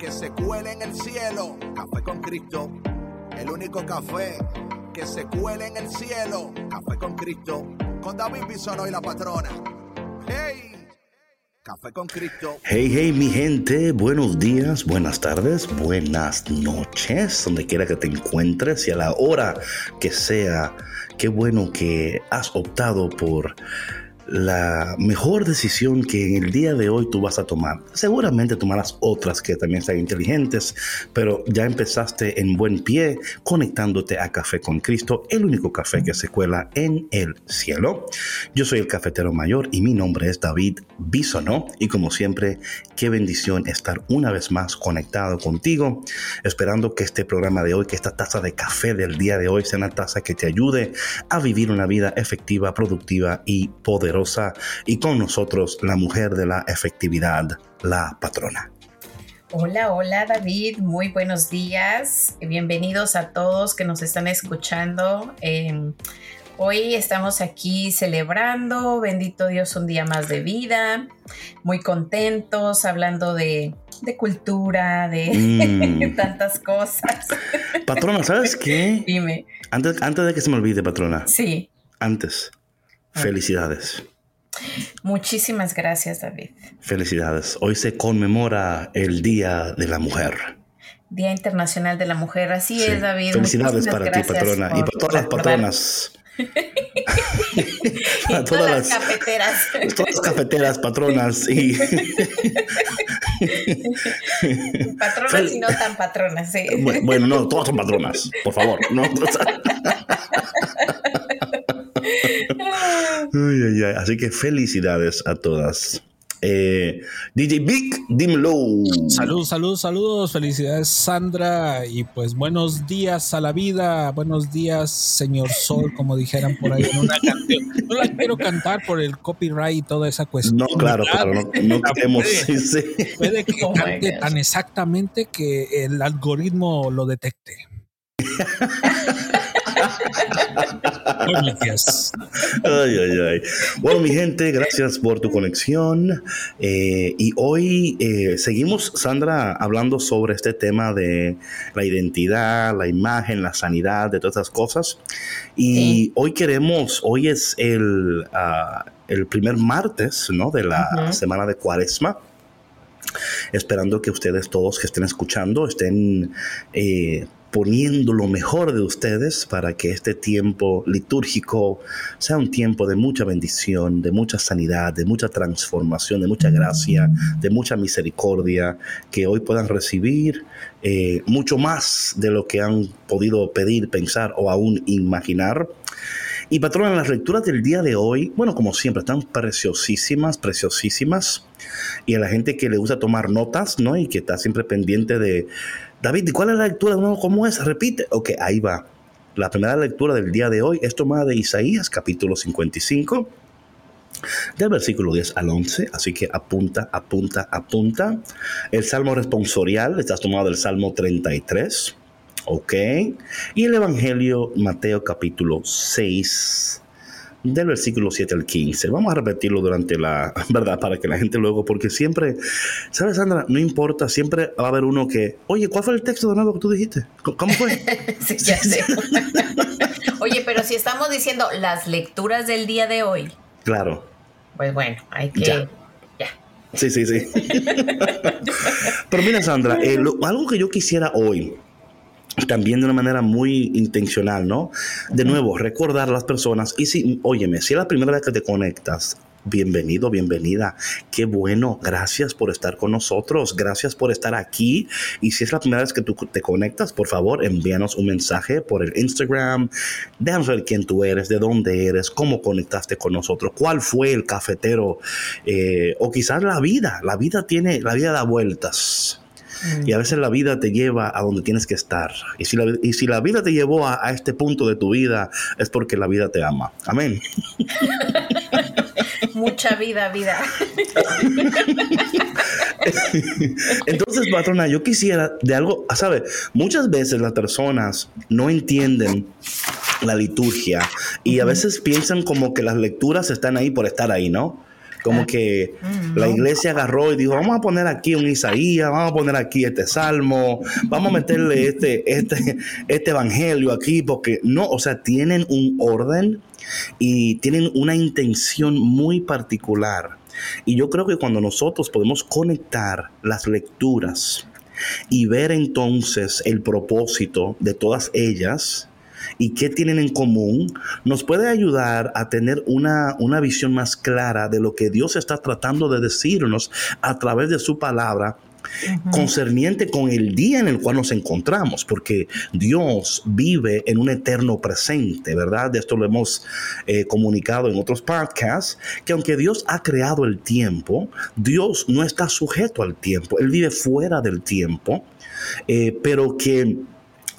que se cuele en el cielo. Café con Cristo. El único café que se cuele en el cielo. Café con Cristo. Con David Bisonó y la patrona. ¡Hey! Café con Cristo. Hey, hey, mi gente, buenos días, buenas tardes, buenas noches, donde quiera que te encuentres y a la hora que sea. Qué bueno que has optado por la mejor decisión que en el día de hoy tú vas a tomar. Seguramente tomarás otras que también sean inteligentes, pero ya empezaste en buen pie conectándote a Café con Cristo, el único café que se cuela en el cielo. Yo soy el cafetero mayor y mi nombre es David Bisonó y como siempre, qué bendición estar una vez más conectado contigo, esperando que este programa de hoy, que esta taza de café del día de hoy sea una taza que te ayude a vivir una vida efectiva, productiva y poderosa y con nosotros la mujer de la efectividad, la patrona. Hola, hola David, muy buenos días. Bienvenidos a todos que nos están escuchando. Eh, hoy estamos aquí celebrando, bendito Dios, un día más de vida, muy contentos, hablando de, de cultura, de mm. tantas cosas. Patrona, ¿sabes qué? Dime. Antes, antes de que se me olvide, patrona. Sí. Antes. Felicidades. Muchísimas gracias, David. Felicidades. Hoy se conmemora el Día de la Mujer. Día Internacional de la Mujer. Así es, David. Felicidades para ti, patrona. y para todas las patronas. y todas, las cafeteras. Todas las cafeteras, patronas y. patronas y no tan patronas, sí. Bueno, no, todas son patronas, por favor. No. Así que felicidades a todas. Eh, DJ Big, dímelo. Saludos, saludos, saludos. Felicidades, Sandra. Y pues buenos días a la vida. Buenos días, señor Sol, como dijeran por ahí en una canción. No la quiero cantar por el copyright y toda esa cuestión. No, claro, claro. No, no queremos. Puede, que oh cante tan exactamente que el algoritmo lo detecte. Bueno, mi gente, gracias por tu conexión. Eh, y hoy eh, seguimos, Sandra, hablando sobre este tema de la identidad, la imagen, la sanidad, de todas esas cosas. Y hoy queremos, hoy es el, ah, el primer martes ¿no? de la semana de Cuaresma esperando que ustedes todos que estén escuchando estén eh, poniendo lo mejor de ustedes para que este tiempo litúrgico sea un tiempo de mucha bendición, de mucha sanidad, de mucha transformación, de mucha gracia, de mucha misericordia, que hoy puedan recibir eh, mucho más de lo que han podido pedir, pensar o aún imaginar. Y patrona, las lecturas del día de hoy, bueno, como siempre, están preciosísimas, preciosísimas. Y a la gente que le gusta tomar notas, ¿no? Y que está siempre pendiente de, David, ¿y cuál es la lectura? ¿Cómo es? Repite. Ok, ahí va. La primera lectura del día de hoy es tomada de Isaías, capítulo 55, del versículo 10 al 11. Así que apunta, apunta, apunta. El salmo responsorial está tomado del salmo 33. ¿ok? Y el Evangelio Mateo capítulo 6 del versículo 7 al 15. Vamos a repetirlo durante la, ¿verdad? Para que la gente luego, porque siempre, ¿sabes, Sandra? No importa, siempre va a haber uno que, oye, ¿cuál fue el texto de nuevo que tú dijiste? ¿Cómo fue? sí, ya sé. oye, pero si estamos diciendo las lecturas del día de hoy. Claro. Pues bueno, hay que... Ya. Sí, sí, sí. pero mira, Sandra, eh, algo que yo quisiera hoy, también de una manera muy intencional, ¿no? De nuevo, recordar a las personas, y si, óyeme, si es la primera vez que te conectas Bienvenido, bienvenida. Qué bueno. Gracias por estar con nosotros. Gracias por estar aquí. Y si es la primera vez que tú te conectas, por favor, envíanos un mensaje por el Instagram. Déjanos ver quién tú eres, de dónde eres, cómo conectaste con nosotros, cuál fue el cafetero eh, o quizás la vida. La vida tiene, la vida da vueltas. Mm. Y a veces la vida te lleva a donde tienes que estar. Y si la, y si la vida te llevó a, a este punto de tu vida, es porque la vida te ama. Amén. Mucha vida, vida. Entonces, patrona, yo quisiera de algo, ¿sabe? Muchas veces las personas no entienden la liturgia y a veces piensan como que las lecturas están ahí por estar ahí, ¿no? Como que la iglesia agarró y dijo, vamos a poner aquí un Isaías, vamos a poner aquí este salmo, vamos a meterle este, este, este evangelio aquí, porque no, o sea, tienen un orden y tienen una intención muy particular. Y yo creo que cuando nosotros podemos conectar las lecturas y ver entonces el propósito de todas ellas, y qué tienen en común, nos puede ayudar a tener una, una, visión más clara de lo que Dios está tratando de decirnos a través de su palabra concerniente con el día en el cual nos encontramos, porque Dios vive en un eterno presente, ¿verdad? De esto lo hemos eh, comunicado en otros podcasts, que aunque Dios ha creado el tiempo, Dios no está sujeto al tiempo, Él vive fuera del tiempo, eh, pero que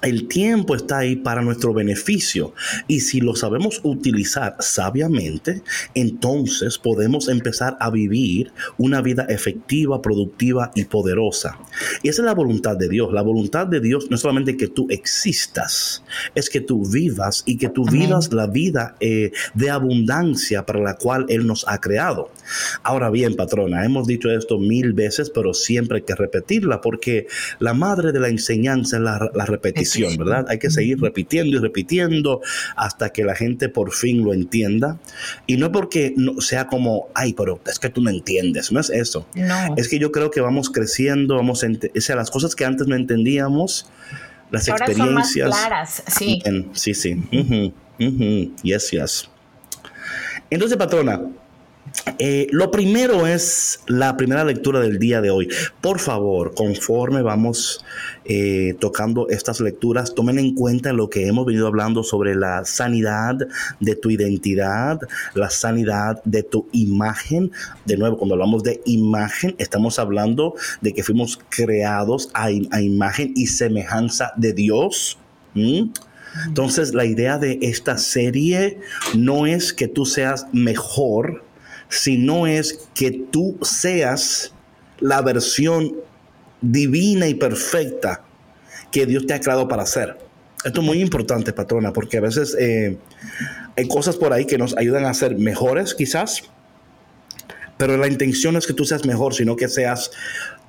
el tiempo está ahí para nuestro beneficio y si lo sabemos utilizar sabiamente, entonces podemos empezar a vivir una vida efectiva, productiva y poderosa. Y esa es la voluntad de Dios. La voluntad de Dios no es solamente que tú existas, es que tú vivas y que tú vivas la vida eh, de abundancia para la cual Él nos ha creado. Ahora bien, patrona, hemos dicho esto mil veces, pero siempre hay que repetirla porque la madre de la enseñanza es la, la repetición ¿verdad? Hay que seguir repitiendo y repitiendo hasta que la gente por fin lo entienda. Y no porque no sea como, ay, pero es que tú no entiendes, no es eso. No. Es que yo creo que vamos creciendo, vamos, o sea, las cosas que antes no entendíamos, las experiencias. Son más claras, sí. Sí, sí. Yes, yes. Entonces, patrona, eh, lo primero es la primera lectura del día de hoy. Por favor, conforme vamos eh, tocando estas lecturas, tomen en cuenta lo que hemos venido hablando sobre la sanidad de tu identidad, la sanidad de tu imagen. De nuevo, cuando hablamos de imagen, estamos hablando de que fuimos creados a, imagen y semejanza de Dios. Entonces, la idea de esta serie no es que tú seas mejor, sino es que tú seas la versión divina y perfecta que Dios te ha creado para ser. Esto es muy importante, patrona, porque a veces eh, hay cosas por ahí que nos ayudan a ser mejores, quizás, pero la intención no es que tú seas mejor, sino que seas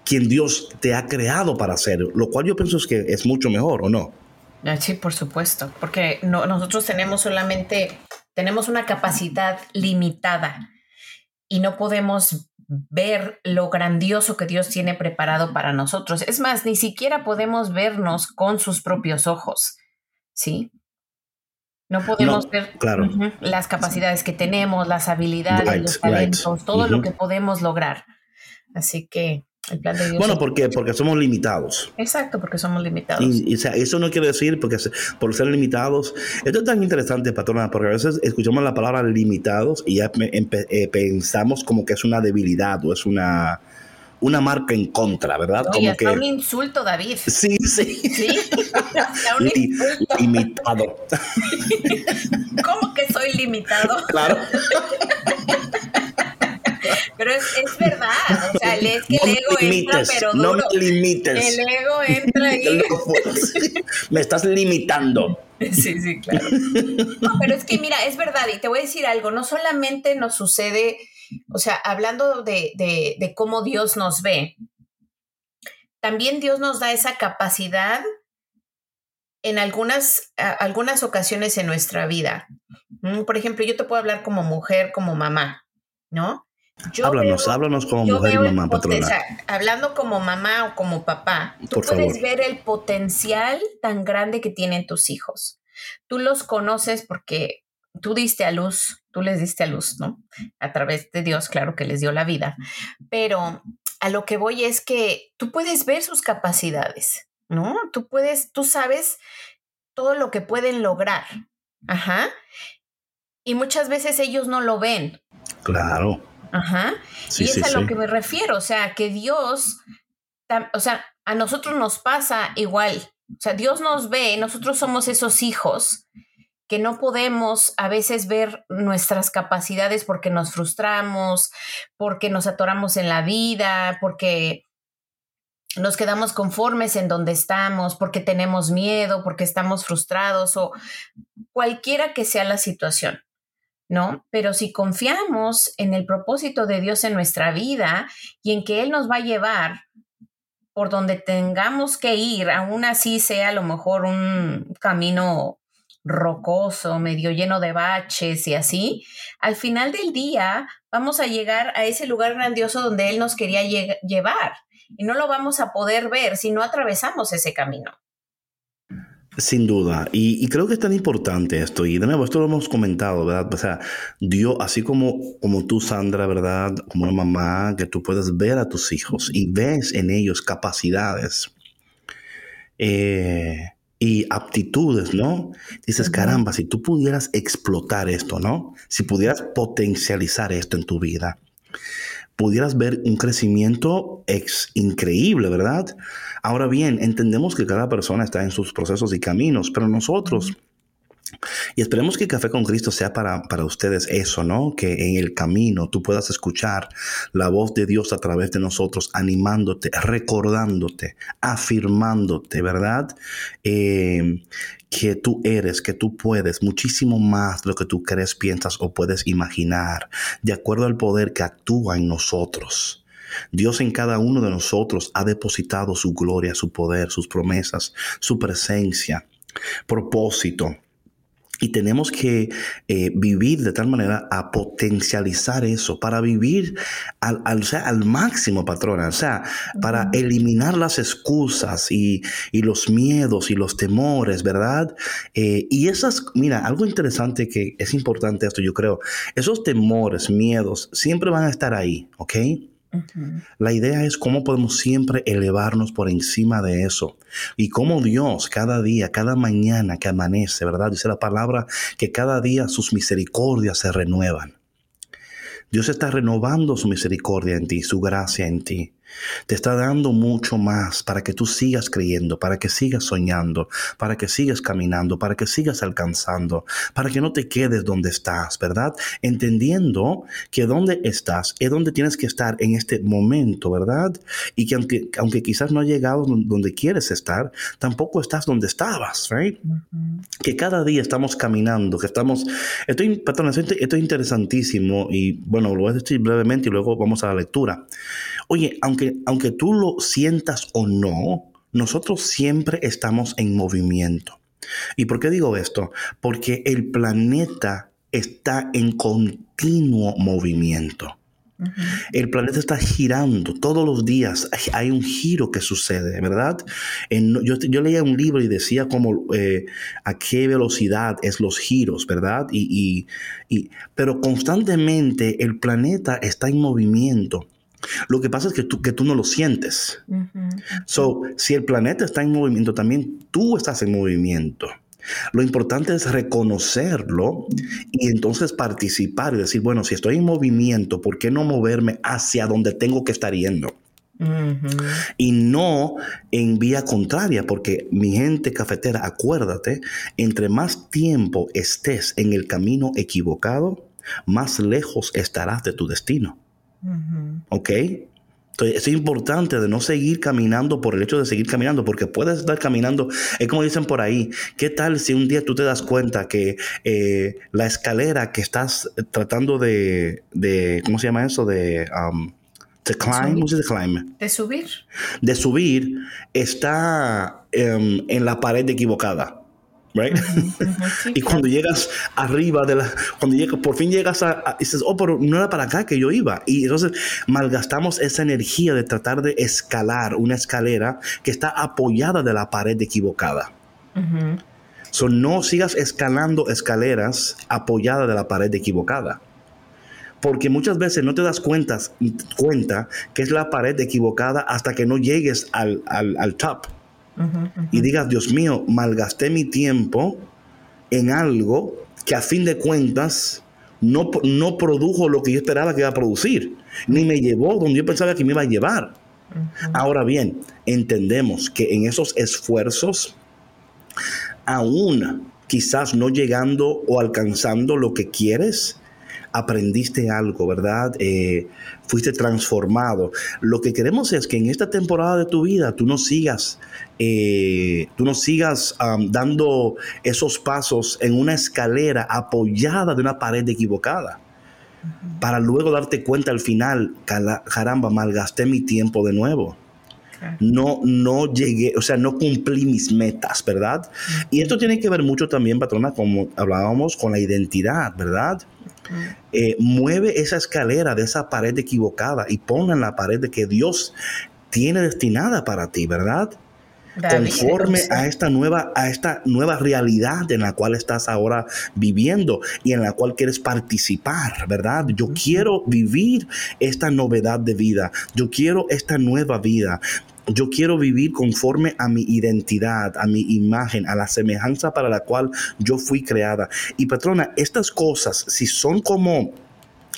quien Dios te ha creado para ser, lo cual yo pienso es que es mucho mejor, ¿o no? Ah, sí, por supuesto, porque no, nosotros tenemos solamente, tenemos una capacidad limitada y no podemos ver lo grandioso que Dios tiene preparado para nosotros. Es más, ni siquiera podemos vernos con sus propios ojos, ¿sí? No podemos ver las capacidades que tenemos, las habilidades, los talentos, todo lo que podemos lograr. Así que bueno, porque, porque somos limitados. Exacto, porque somos limitados. Y, eso no quiere decir porque por ser limitados. Esto es tan interesante, patrona, porque a veces escuchamos la palabra limitados y ya eh, pensamos como que es una debilidad o es una, una marca en contra, ¿verdad? como hasta que, un insulto, David. Sí, sí. Sí, un insulto. Limitado. ¿Cómo que soy limitado? Claro. Pero es, es verdad, o sea, es que el ego entra, pero duro. No me limites. El ego entra ahí. me estás limitando. Sí, sí, claro. No, pero es que mira, es verdad, y te voy a decir algo, no solamente nos sucede, o sea, hablando de, de, de cómo Dios nos ve, también Dios nos da esa capacidad en algunas, algunas ocasiones en nuestra vida. Mm, por ejemplo, yo te puedo hablar como mujer, como mamá, ¿no? Háblanos, háblanos como mujer y mamá, patrona. hablando como mamá o como papá, tú puedes ver el potencial tan grande que tienen tus hijos. Tú los conoces porque tú diste a luz, tú les diste a luz, ¿no? A través de Dios, claro que les dio la vida, pero a lo que voy es que tú puedes ver sus capacidades, ¿no? Tú puedes, tú sabes todo lo que pueden lograr. Ajá. Y muchas veces ellos no lo ven. Claro. Ajá. y es a lo que me refiero, o sea, que Dios, o sea, a nosotros nos pasa igual. O sea, Dios nos ve, nosotros somos esos hijos que no podemos a veces ver nuestras capacidades porque nos frustramos, porque nos atoramos en la vida, porque nos quedamos conformes en donde estamos, porque tenemos miedo, porque estamos frustrados o cualquiera que sea la situación. ¿No? Pero si confiamos en el propósito de Dios en nuestra vida y en que Él nos va a llevar por donde tengamos que ir, aún así sea a lo mejor un camino rocoso, medio lleno de baches y así, al final del día vamos a llegar a ese lugar grandioso donde Él nos quería llevar y no lo vamos a poder ver si no atravesamos ese camino. Sin duda, y, creo que es tan importante esto, y de nuevo, esto lo hemos comentado, ¿verdad? O sea, Dios, así como, como tú, Sandra, ¿verdad? Como una mamá, que tú puedes ver a tus hijos y ves en ellos capacidades eh, y aptitudes, ¿no? Dices, caramba, si tú pudieras explotar esto, ¿no? Si pudieras potencializar esto en tu vida, pudieras ver un crecimiento ex increíble, ¿verdad? Ahora bien, entendemos que cada persona está en sus procesos y caminos, pero nosotros... Y esperemos que Café con Cristo sea para, para, ustedes eso, ¿no? Que en el camino tú puedas escuchar la voz de Dios a través de nosotros, animándote, recordándote, afirmándote, ¿verdad? Eh, que tú eres, que tú puedes muchísimo más de lo que tú crees, piensas o puedes imaginar, de acuerdo al poder que actúa en nosotros. Dios en cada uno de nosotros ha depositado su gloria, su poder, sus promesas, su presencia, propósito. Y tenemos que eh, vivir de tal manera a potencializar eso, para vivir al, al, máximo, patrona, o sea, para eliminar las excusas y, los miedos y los temores, ¿verdad? Eh, y esas, mira, algo interesante que es importante esto, yo creo, esos temores, miedos, siempre van a estar ahí, ¿ok? La idea es cómo podemos siempre elevarnos por encima de eso y cómo Dios cada día, cada mañana que amanece, ¿verdad? Dice la palabra que cada día sus misericordias se renuevan. Dios está renovando su misericordia en ti, su gracia en ti. Te está dando mucho más para que tú sigas creyendo, para que sigas soñando, para que sigas caminando, para que sigas alcanzando, para que no te quedes donde estás, ¿verdad? Entendiendo que donde estás es donde tienes que estar en este momento, ¿verdad? Y que aunque, aunque quizás no has llegado donde quieres estar, tampoco estás donde estabas, ¿right? Que cada día estamos caminando, que estamos... Esto es interesantísimo y bueno, lo voy a decir brevemente y luego vamos a la lectura. Oye, aunque, aunque tú lo sientas o no, nosotros siempre estamos en movimiento. ¿Y por qué digo esto? Porque el planeta está en continuo movimiento. El planeta está girando todos los días. Hay un giro que sucede, ¿verdad? yo, leía un libro y decía como eh, a qué velocidad es los giros, ¿verdad? y, pero constantemente el planeta está en movimiento. Lo que pasa es que tú, que tú no lo sientes. So, si el planeta está en movimiento, también tú estás en movimiento. Lo importante es reconocerlo y entonces participar y decir, bueno, si estoy en movimiento, ¿por qué no moverme hacia donde tengo que estar yendo? Y no en vía contraria, porque mi gente cafetera, acuérdate, entre más tiempo estés en el camino equivocado, más lejos estarás de tu destino. ¿Ok? Entonces, es importante de no seguir caminando por el hecho de seguir caminando, porque puedes estar caminando, es como dicen por ahí, ¿qué tal si un día tú te das cuenta que eh, la escalera que estás tratando de, de ¿cómo se llama eso? De... Um, climb, De subir. De subir está em, en la pared equivocada right? y cuando llegas arriba de la, cuando llegas, por fin llegas a, dices, oh, pero no era para acá que yo iba. Y entonces malgastamos esa energía de tratar de escalar una escalera que está apoyada de la pared equivocada. So, no sigas escalando escaleras apoyada de la pared equivocada. Porque muchas veces no te das cuenta, cuenta que es la pared equivocada hasta que no llegues al, al, top. Y digas, Dios mío, malgasté mi tiempo en algo que a fin de cuentas no, no produjo lo que yo esperaba que iba a producir, ni me llevó donde yo pensaba que me iba a llevar. Ahora bien, entendemos que en esos esfuerzos, aún quizás no llegando o alcanzando lo que quieres, aprendiste algo, ¿verdad? Eh, fuiste transformado. Lo que queremos es que en esta temporada de tu vida tú no sigas, eh, tú no sigas dando esos pasos en una escalera apoyada de una pared equivocada. Para luego darte cuenta al final, caramba, malgasté mi tiempo de nuevo no, no llegué, o sea, no cumplí mis metas, ¿verdad? Y esto tiene que ver mucho también, patrona, como hablábamos, con la identidad, ¿verdad? Eh, mueve esa escalera de esa pared equivocada y ponla en la pared de que Dios tiene destinada para ti, ¿verdad? Conforme a esta nueva a esta nueva realidad en la cual estás ahora viviendo y en la cual quieres participar, ¿verdad? Yo quiero vivir esta novedad de vida. Yo quiero esta nueva vida. Yo quiero vivir conforme a mi identidad, a mi imagen, a la semejanza para la cual yo fui creada. Y patrona, estas cosas, si son como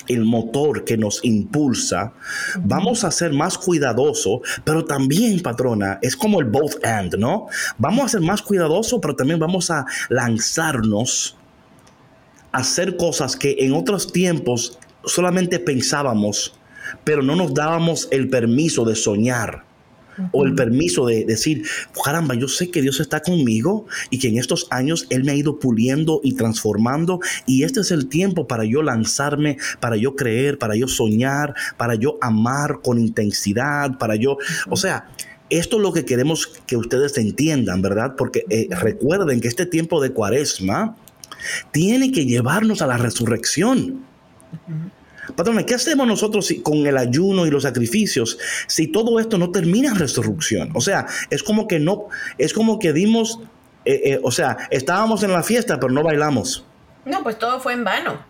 el motor que nos impulsa, vamos a ser más cuidadosos, pero también, patrona, es como el both and, ¿no? Vamos a ser más cuidadosos, pero también vamos a lanzarnos a hacer cosas que en otros tiempos solamente pensábamos, pero no nos dábamos el permiso de soñar o el permiso de decir, caramba, yo sé que Dios está conmigo y que en estos años Él me ha ido puliendo y transformando y este es el tiempo para yo lanzarme, para yo creer, para yo soñar, para yo amar con intensidad, para yo, o sea, esto es lo que queremos que ustedes entiendan, ¿verdad? Porque eh, recuerden que este tiempo de cuaresma tiene que llevarnos a la resurrección. Patrona, ¿qué hacemos nosotros con el ayuno y los sacrificios si todo esto no termina en resurrección? O sea, es como que no, es como que dimos, eh, eh, o sea, estábamos en la fiesta, pero no bailamos. No, pues todo fue en vano.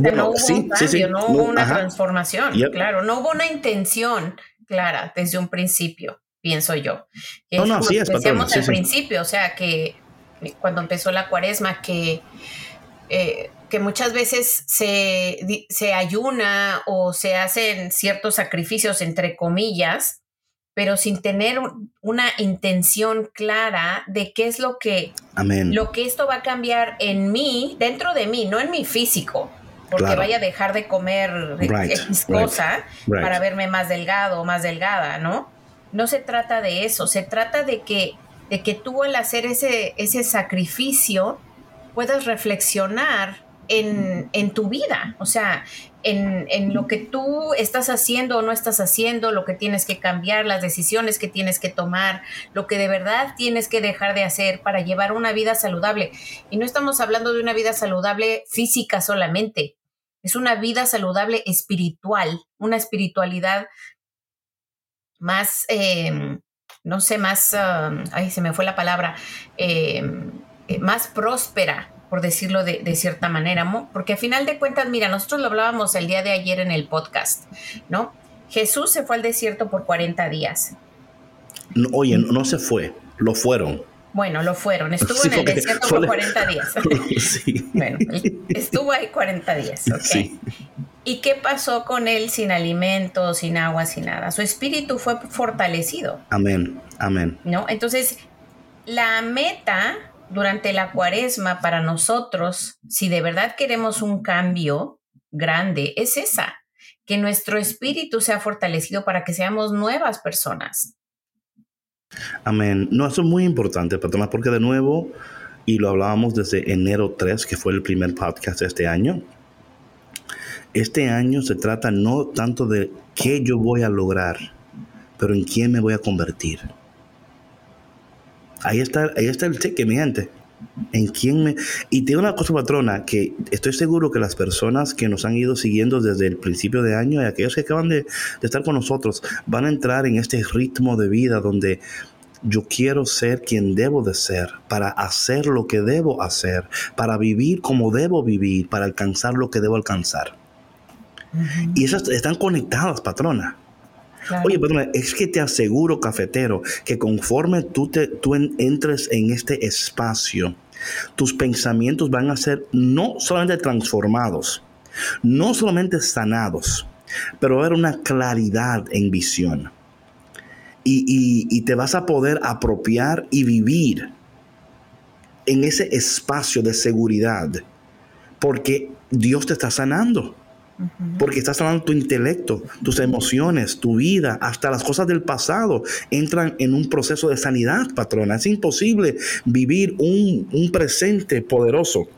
bueno, no hubo sí, un cambio, no hubo una transformación, claro, no hubo una intención clara desde un principio, pienso yo. no, no, así es, Decíamos al principio, o sea, que cuando empezó la cuaresma, que eh, que muchas veces se, se ayuna o se hacen ciertos sacrificios, entre comillas, pero sin tener una intención clara de qué es lo que, lo que esto va a cambiar en mí, dentro de mí, no en mi físico, porque vaya a dejar de comer X cosa para verme más delgado o más delgada, ¿no? No se trata de eso, se trata de que, de que tú al hacer ese, ese sacrificio puedas reflexionar en, tu vida, o sea, en, lo que tú estás haciendo o no estás haciendo, lo que tienes que cambiar, las decisiones que tienes que tomar, lo que de verdad tienes que dejar de hacer para llevar una vida saludable. Y no estamos hablando de una vida saludable física solamente, es una vida saludable espiritual, una espiritualidad más, em, no sé, más, um, ay, se me fue la palabra, em, eh, más próspera, por decirlo de, cierta manera, porque a final de cuentas, mira, nosotros lo hablábamos el día de ayer en el podcast, ¿no? Jesús se fue al desierto por 40 días. oye, no se fue, lo fueron. Bueno, lo fueron. Estuvo en el desierto por 40 días. sí. Bueno, estuvo ahí 40 días. ¿ok? ¿Y qué pasó con él sin alimento, sin agua, sin nada? Su espíritu fue fortalecido. Amén, amén. ¿No? Entonces, la meta durante la cuaresma para nosotros, si de verdad queremos un cambio grande, es esa, que nuestro espíritu sea fortalecido para que seamos nuevas personas. Amén. No, eso es muy importante, Patrona, porque de nuevo, y lo hablábamos desde enero 3, que fue el primer podcast de este año, este año se trata no tanto de qué yo voy a lograr, pero en quién me voy a convertir. Ahí está, ahí está el cheque, mi gente. ¿En quién me.? Y tengo una cosa, patrona, que estoy seguro que las personas que nos han ido siguiendo desde el principio de año y aquellos que acaban de, estar con nosotros van a entrar en este ritmo de vida donde yo quiero ser quien debo de ser, para hacer lo que debo hacer, para vivir como debo vivir, para alcanzar lo que debo alcanzar. Y esas están conectadas, patrona. Oye, patrona, es que te aseguro, cafetero, que conforme tú, te, tú entres en este espacio, tus pensamientos van a ser no solamente transformados, no solamente sanados, pero va a haber una claridad en visión. Y, te vas a poder apropiar y vivir en ese espacio de seguridad, porque Dios te está sanando. Porque estás sanando tu intelecto, tus emociones, tu vida, hasta las cosas del pasado entran en un proceso de sanidad, patrona. Es imposible vivir un, un presente poderoso,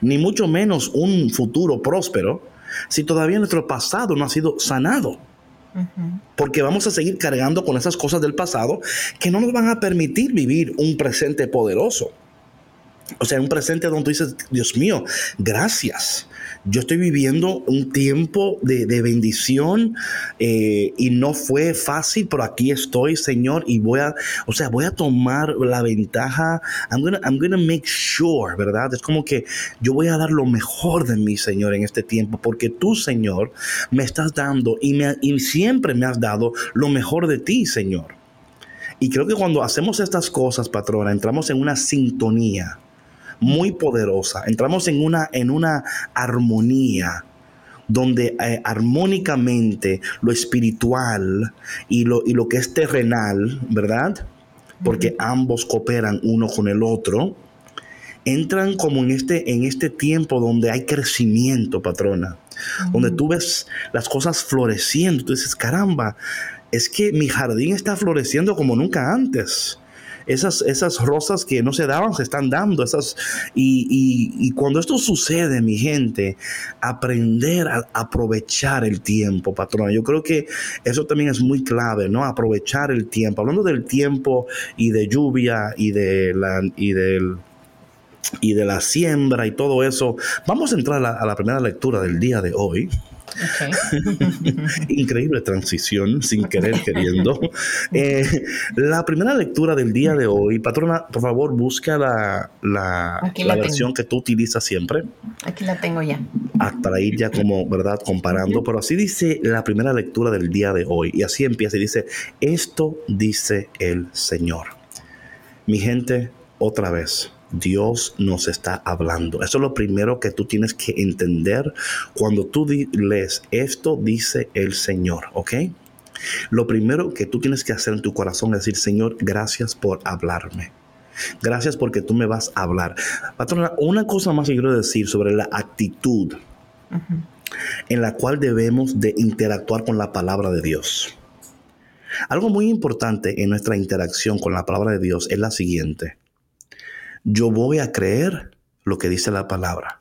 ni mucho menos un futuro próspero, si todavía nuestro pasado no ha sido sanado. Porque vamos a seguir cargando con esas cosas del pasado que no nos van a permitir vivir un presente poderoso. O sea, un presente donde tú dices, Dios mío, gracias yo estoy viviendo un tiempo de, bendición eh, y no fue fácil, pero aquí estoy, Señor, y voy a, o sea, voy a tomar la ventaja. I'm gonna, I'm gonna make sure, ¿verdad? Es como que yo voy a dar lo mejor de mí, Señor, en este tiempo, porque tú, Señor, me estás dando y, me, y siempre me has dado lo mejor de ti, Señor. Y creo que cuando hacemos estas cosas, patrona, entramos en una sintonía muy poderosa. Entramos en una, en una armonía donde eh, armónicamente lo espiritual y lo, y lo que es terrenal, ¿verdad? Porque ambos cooperan uno con el otro, entran como en este, en este tiempo donde hay crecimiento, patrona, donde tú ves las cosas floreciendo, tú dices, caramba, es que mi jardín está floreciendo como nunca antes esas, esas rosas que no se daban se están dando. Esas, y, cuando esto sucede, mi gente, aprender a aprovechar el tiempo, patrona. Yo creo que eso también es muy clave, ¿no? Aprovechar el tiempo. Hablando del tiempo y de lluvia y de la y del y de la siembra y todo eso. Vamos a entrar a la primera lectura del día de hoy. Increíble transición, sin querer queriendo. Eh, la primera lectura del día de hoy, patrona, por favor, busca la, la, versión que tú utilizas siempre. Aquí la tengo ya. Para ir ya como, ¿verdad? Comparando. Pero así dice la primera lectura del día de hoy. Y así empieza y dice, esto dice el Señor. Mi gente, otra vez Dios nos está hablando. Eso es lo primero que tú tienes que entender cuando tú lees esto dice el Señor, ¿ok? Lo primero que tú tienes que hacer en tu corazón es decir, Señor, gracias por hablarme. Gracias porque tú me vas a hablar. Patrona, una cosa más que quiero decir sobre la actitud en la cual debemos de interactuar con la palabra de Dios. Algo muy importante en nuestra interacción con la palabra de Dios es la siguiente. Yo voy a creer lo que dice la palabra.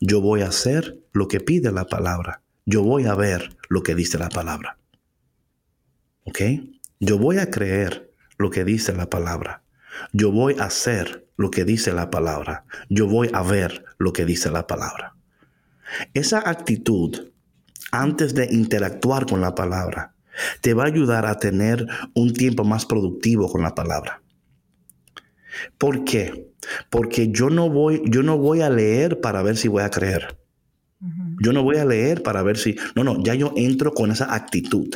Yo voy a hacer lo que pide la palabra. Yo voy a ver lo que dice la palabra. ¿Ok? Yo voy a creer lo que dice la palabra. Yo voy a hacer lo que dice la palabra. Yo voy a ver lo que dice la palabra. Esa actitud, antes de interactuar con la palabra, te va a ayudar a tener un tiempo más productivo con la palabra. ¿Por qué? Porque yo no voy, yo no voy a leer para ver si voy a creer. Yo no voy a leer para ver si. No, no, ya yo entro con esa actitud.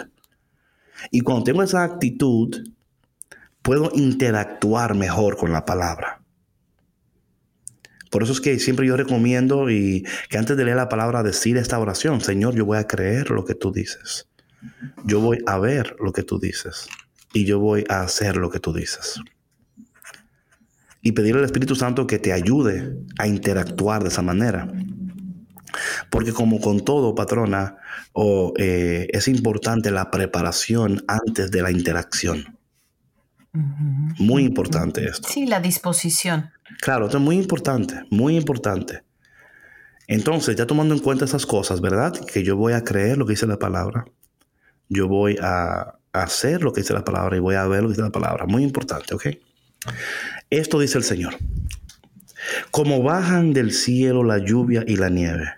Y cuando tengo esa actitud, puedo interactuar mejor con la palabra. Por eso es que siempre yo recomiendo y que antes de leer la palabra decir esta oración, Señor, yo voy a creer lo que tú dices. Yo voy a ver lo que tú dices. Y yo voy a hacer lo que tú dices y pedirle al Espíritu Santo que te ayude a interactuar de esa manera. Porque como con todo, patrona, eh, es importante la preparación antes de la interacción. Muy importante esto. Sí, la disposición. Claro, esto es muy importante, muy importante. Entonces, ya tomando en cuenta esas cosas, ¿verdad? Que yo voy a creer lo que dice la palabra. Yo voy a hacer lo que dice la palabra y voy a ver lo que dice la palabra. Muy importante, ¿ok? Esto dice el Señor. Como bajan del cielo la lluvia y la nieve,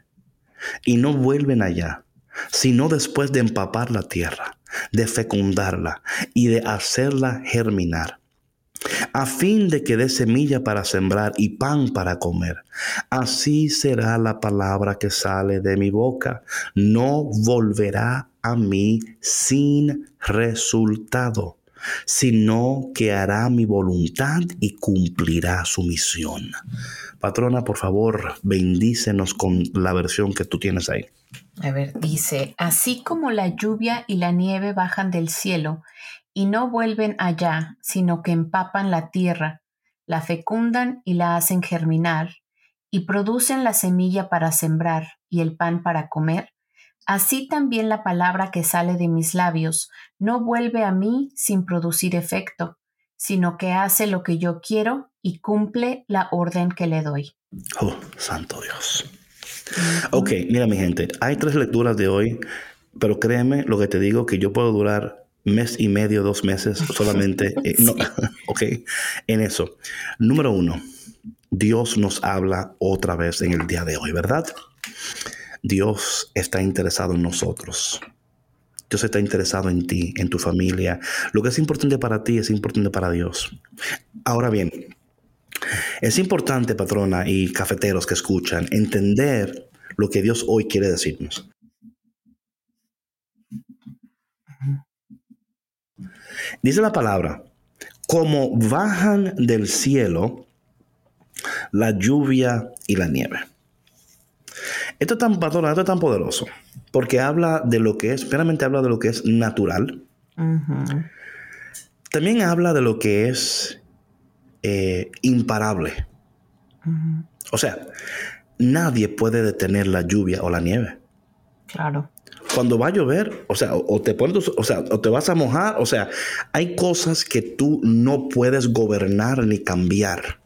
y no vuelven allá, sino después de empapar la tierra, de fecundarla y de hacerla germinar a fin de que dé semilla para sembrar y pan para comer. Así será la palabra que sale de mi boca. No volverá a mí sin resultado, sino que hará mi voluntad y cumplirá su misión. Patrona, por favor, bendícenos con la versión que tú tienes ahí. A ver, dice, así como la lluvia y la nieve bajan del cielo y no vuelven allá, sino que empapan la tierra, la fecundan y la hacen germinar, y producen la semilla para sembrar y el pan para comer, así también la palabra que sale de mis labios no vuelve a mí sin producir efecto, sino que hace lo que yo quiero y cumple la orden que le doy. Oh, santo Dios. Ok, mira mi gente, hay tres lecturas de hoy, pero créeme lo que te digo, que yo puedo durar mes y medio, dos meses solamente, eh, ok, en eso. Número uno, Dios nos habla otra vez en el día de hoy, ¿verdad? Dios está interesado en nosotros. Dios está interesado en ti, en tu familia. Lo que es importante para ti es importante para Dios. Ahora bien, es importante, patrona y cafeteros que escuchan, entender lo que Dios hoy quiere decirnos. Dice la palabra, como bajan del cielo la lluvia y la nieve. Esto es tan, esto es tan poderoso, porque habla de lo que es, primeramente habla de lo que es natural. También habla de lo que es eh, imparable. O sea, nadie puede detener la lluvia o la nieve. Claro cuando va a llover, o sea, o te pones, o sea, o te vas a mojar, o sea, hay cosas que tú no puedes gobernar ni cambiar.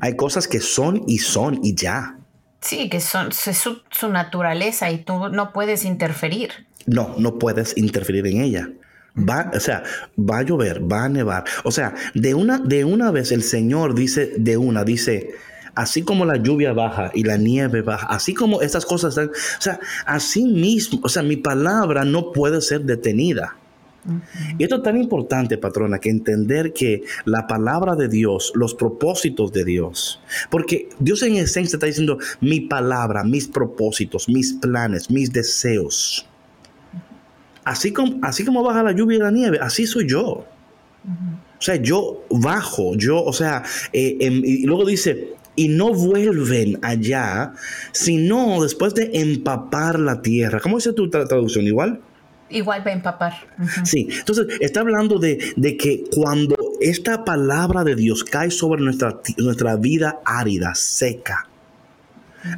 Hay cosas que son y son y ya. Sí, que son es su, naturaleza y tú no puedes interferir. No, no puedes interferir en ella. Va, o sea, va a llover, va a nevar. O sea, de una, de una vez el Señor dice, de una, dice, así como la lluvia baja y la nieve baja, así como estas cosas están, o sea, así mismo, o sea, mi palabra no puede ser detenida. Y esto es tan importante, patrona, que entender que la palabra de Dios, los propósitos de Dios, porque Dios en esencia está diciendo mi palabra, mis propósitos, mis planes, mis deseos. Así como, así como baja la lluvia y la nieve, así soy yo. O sea, yo bajo, yo, o sea, eh, em, y luego dice, y no vuelven allá, sino después de empapar la tierra. ¿Cómo dice tu traducción? ¿Igual? Igual va a empapar. Sí, entonces está hablando de, que cuando esta palabra de Dios cae sobre nuestra, nuestra vida árida, seca,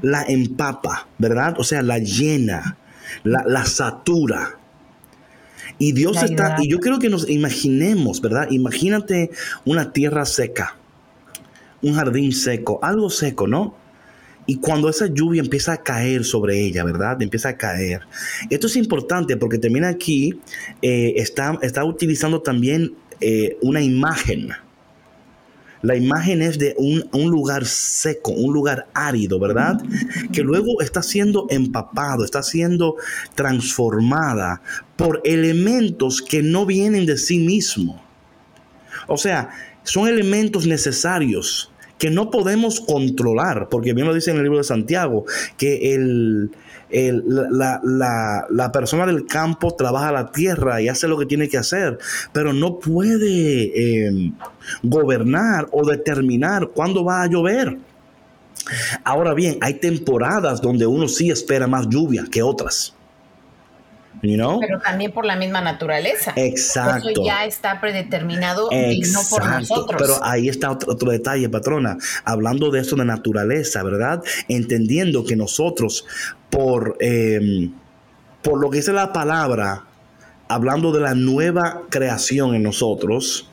la empapa, ¿verdad? O sea, la llena, la, la satura. Y Dios está, y yo quiero que nos imaginemos, ¿verdad? Imagínate una tierra seca un jardín seco, algo seco, ¿no? Y cuando esa lluvia empieza a caer sobre ella, ¿verdad? Empieza a caer. Esto es importante porque también aquí eh, está, está, utilizando también eh, una imagen. La imagen es de un, un, lugar seco, un lugar árido, ¿verdad? Que luego está siendo empapado, está siendo transformada por elementos que no vienen de sí mismo. O sea, son elementos necesarios que no podemos controlar, porque bien lo dice en el libro de Santiago, que el, la, persona del campo trabaja la tierra y hace lo que tiene que hacer, pero no puede em, gobernar o determinar cuándo va a llover. Ahora bien, hay temporadas donde uno sí espera más lluvia que otras. Pero también por la misma naturaleza. Exacto. Eso ya está predeterminado y no por nosotros. Pero ahí está otro, detalle, patrona. Hablando de eso de naturaleza, ¿verdad? Entendiendo que nosotros, por, em, por lo que dice la palabra, hablando de la nueva creación en nosotros,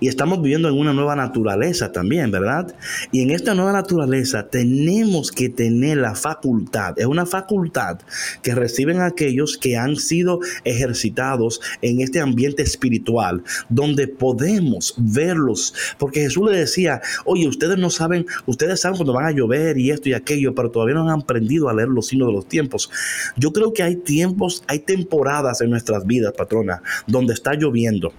Y estamos viviendo en una nueva naturaleza también, ¿verdad? Y en esta nueva naturaleza tenemos que tener la facultad, es una facultad que reciben aquellos que han sido ejercitados en este ambiente espiritual, donde podemos verlos. Porque Jesús le decía, oye, ustedes no saben, ustedes saben cuando van a llover y esto y aquello, pero todavía no han aprendido a leer los signos de los tiempos. Yo creo que hay tiempos, hay temporadas en nuestras vidas, patrona, donde está lloviendo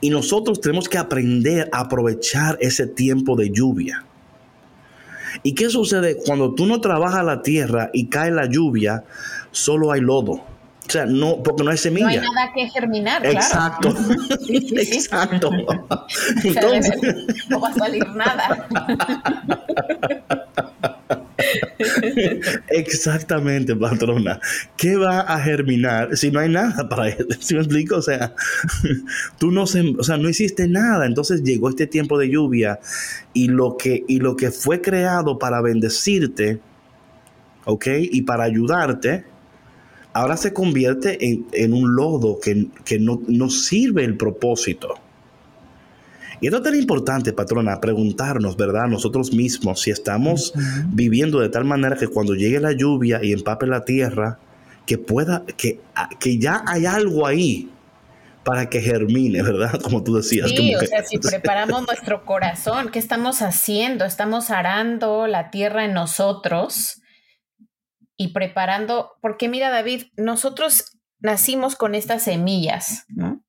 y nosotros tenemos que aprender a aprovechar ese tiempo de lluvia. ¿Y qué sucede cuando tú no trabajas la tierra y cae la lluvia? Solo hay lodo. O sea, no, porque no hay semilla. No hay nada que germinar. Exacto. Exacto. Entonces, no va a salir nada. Exactamente, patrona. ¿Qué va a germinar si no hay nada para él? ¿Sí me explico? O sea, tú no, se, o sea, no hiciste nada. Entonces llegó este tiempo de lluvia y lo que, y lo que fue creado para bendecirte, ¿ok? Y para ayudarte, ahora se convierte en, un lodo que, no, no sirve el propósito. Y esto es tan importante, patrona, preguntarnos, ¿verdad? Nosotros mismos, si estamos viviendo de tal manera que cuando llegue la lluvia y empape la tierra, que pueda, que, que ya hay algo ahí para que germine, ¿verdad? Como tú decías. Sí, o sea, si preparamos nuestro corazón, ¿qué estamos haciendo? Estamos arando la tierra en nosotros y preparando, porque mira, David, nosotros nacimos con estas semillas, ¿no?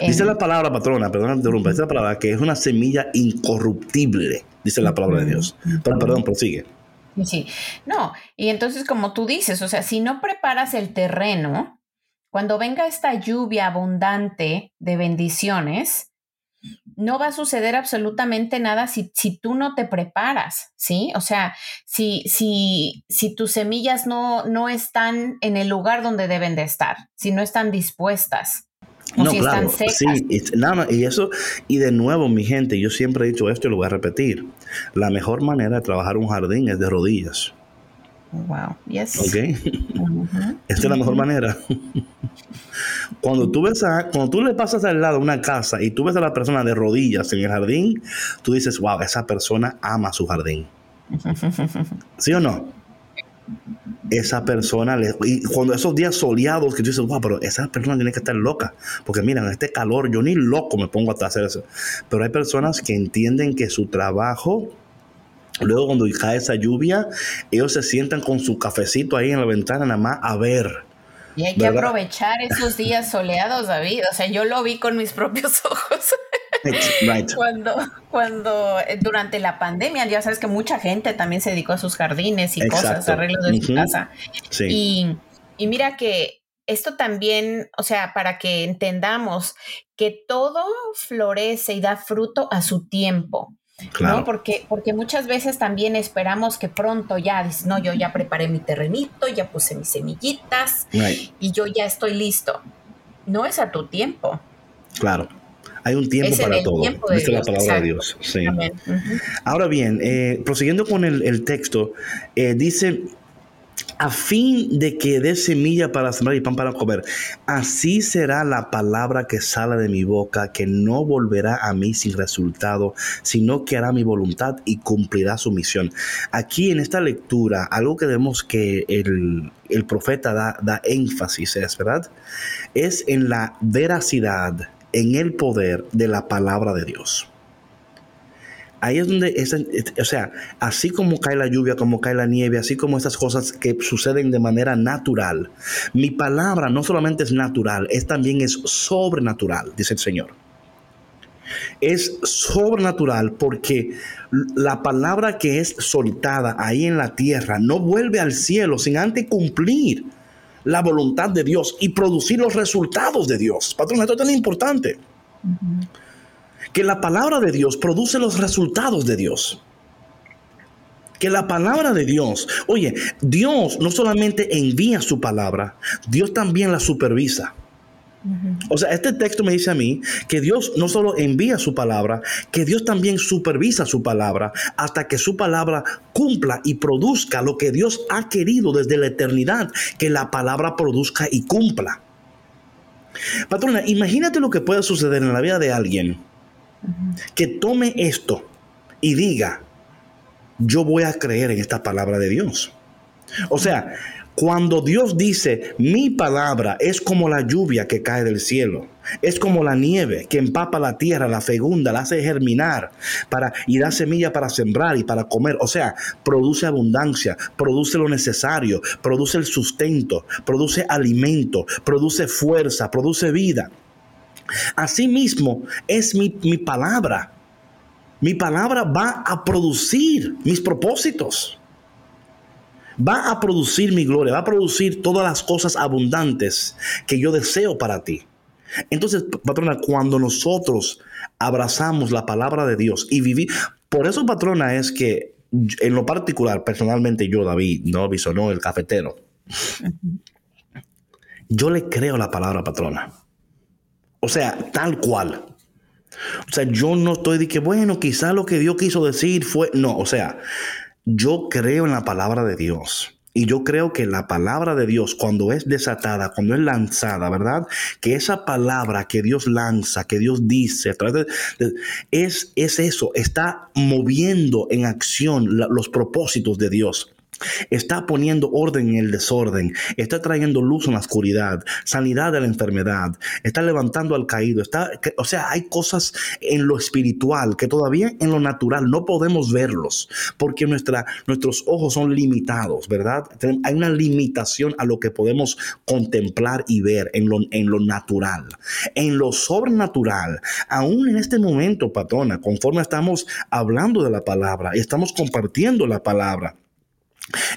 Dice la palabra, patrona, perdón, interrumpa, dice la palabra que es una semilla incorruptible, dice la palabra de Dios. Pero perdón, prosigue. Sí, no, y entonces como tú dices, o sea, si no preparas el terreno, cuando venga esta lluvia abundante de bendiciones, no va a suceder absolutamente nada si, si, tú no te preparas, ¿sí? O sea, si, si, si tus semillas no, no están en el lugar donde deben de estar, si no están dispuestas no, claro, sí, y, nada y eso, y de nuevo, mi gente, yo siempre he dicho esto y lo voy a repetir. La mejor manera de trabajar un jardín es de rodillas. Wow, yes. ¿Ok? Esta es la mejor manera. cuando tú ves a, cuando tú le pasas al lado una casa y tú ves a la persona de rodillas en el jardín, tú dices, wow, esa persona ama su jardín. ¿Sí o no? esa persona, le, y cuando esos días soleados que tú dices, wow, pero esa persona tiene que estar loca, porque mira, en este calor yo ni loco me pongo a hacer eso. Pero hay personas que entienden que su trabajo, luego cuando cae esa lluvia, ellos se sientan con su cafecito ahí en la ventana nada más a ver. Y hay que aprovechar esos días soleados, David. O sea, yo lo vi con mis propios ojos. Cuando, cuando eh, durante la pandemia, ya sabes que mucha gente también se dedicó a sus jardines y cosas, arreglos de su casa. Y, mira que esto también, o sea, para que entendamos que todo florece y da fruto a su tiempo. ¿No? Porque, porque muchas veces también esperamos que pronto ya, no, yo ya preparé mi terrenito, ya puse mis semillitas y yo ya estoy listo. No es a tu tiempo. Claro. Hay un tiempo para todo. Esta es la palabra de Dios. Sí. Ahora bien, eh, prosiguiendo con el, texto, eh, dice, a fin de que dé semilla para sembrar y pan para comer. Así será la palabra que sale de mi boca, que no volverá a mí sin resultado, sino que hará mi voluntad y cumplirá su misión. Aquí en esta lectura, algo que vemos que el, el profeta da, da énfasis es, ¿verdad? Es en la veracidad en el poder de la palabra de Dios. Ahí es donde, o sea, así como cae la lluvia, como cae la nieve, así como estas cosas que suceden de manera natural, mi palabra no solamente es natural, es también es sobrenatural, dice el Señor. Es sobrenatural porque la palabra que es soltada ahí en la tierra no vuelve al cielo sin antes cumplir la voluntad de Dios y producir los resultados de Dios. Patrón, esto es tan importante. Que la palabra de Dios produce los resultados de Dios. Que la palabra de Dios, oye, Dios no solamente envía su palabra, Dios también la supervisa. O sea, este texto me dice a mí que Dios no solo envía su palabra, que Dios también supervisa su palabra hasta que su palabra cumpla y produzca lo que Dios ha querido desde la eternidad, que la palabra produzca y cumpla. Patrona, imagínate lo que pueda suceder en la vida de alguien que tome esto y diga, yo voy a creer en esta palabra de Dios. O sea, cuando Dios dice, mi palabra es como la lluvia que cae del cielo, es como la nieve que empapa la tierra, la fecunda, la hace germinar para, y da semilla para sembrar y para comer. O sea, produce abundancia, produce lo necesario, produce el sustento, produce alimento, produce fuerza, produce vida. Asimismo, es mi, mi palabra. Mi palabra va a producir mis propósitos va a producir mi gloria, va a producir todas las cosas abundantes que yo deseo para ti. Entonces, patrona, cuando nosotros abrazamos la palabra de Dios y vivir, por eso, patrona, es que en lo particular, personalmente yo, David, no no el cafetero, yo le creo la palabra patrona. O sea, tal cual. O sea, yo no estoy de que, bueno, quizá lo que Dios quiso decir fue, no, o sea, yo creo en la palabra de Dios. Y yo creo que la palabra de Dios, cuando es desatada, cuando es lanzada, ¿verdad? Que esa palabra que Dios lanza, que Dios dice, es, es eso, está moviendo en acción los propósitos de Dios. Está poniendo orden en el desorden, está trayendo luz en la oscuridad, sanidad de la enfermedad, está levantando al caído, está, o sea, hay cosas en lo espiritual que todavía en lo natural no podemos verlos, porque nuestra, nuestros ojos son limitados, ¿verdad? Hay una limitación a lo que podemos contemplar y ver en lo, en lo natural. En lo sobrenatural, aún en este momento, patrona, conforme estamos hablando de la palabra y estamos compartiendo la palabra,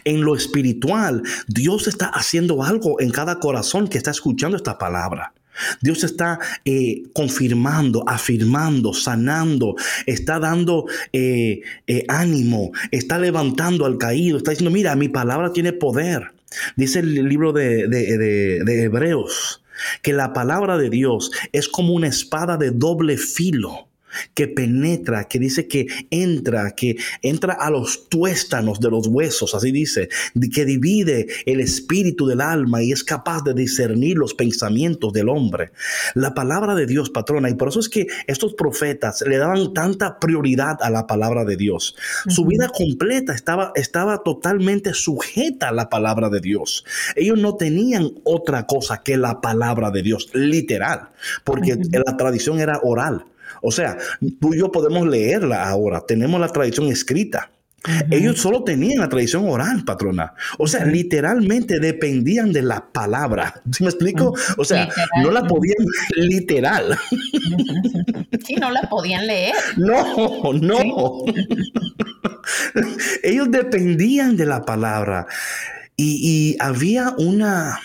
en lo espiritual, Dios está haciendo algo en cada corazón que está escuchando esta palabra. Dios está eh, confirmando, afirmando, sanando, está dando eh, eh, ánimo, está levantando al caído, está diciendo, mira, mi palabra tiene poder. Dice el libro de, de Hebreos que la palabra de Dios es como una espada de doble filo que penetra, que dice que entra, que entra a los tuéstanos de los huesos, así dice, que divide el espíritu del alma y es capaz de discernir los pensamientos del hombre. La palabra de Dios, patrona, y por eso es que estos profetas le daban tanta prioridad a la palabra de Dios. Su vida completa estaba, estaba totalmente sujeta a la palabra de Dios. Ellos no tenían otra cosa que la palabra de Dios, literal, porque la tradición era oral. O sea, tú y yo podemos leerla ahora, tenemos la tradición escrita. Ellos solo tenían la tradición oral, patrona. O sea, literalmente dependían de la palabra. ¿Sí me explico? O sea, no la podían literal. Sí, no la podían leer. No, no. Ellos dependían de la palabra. Y, y había una,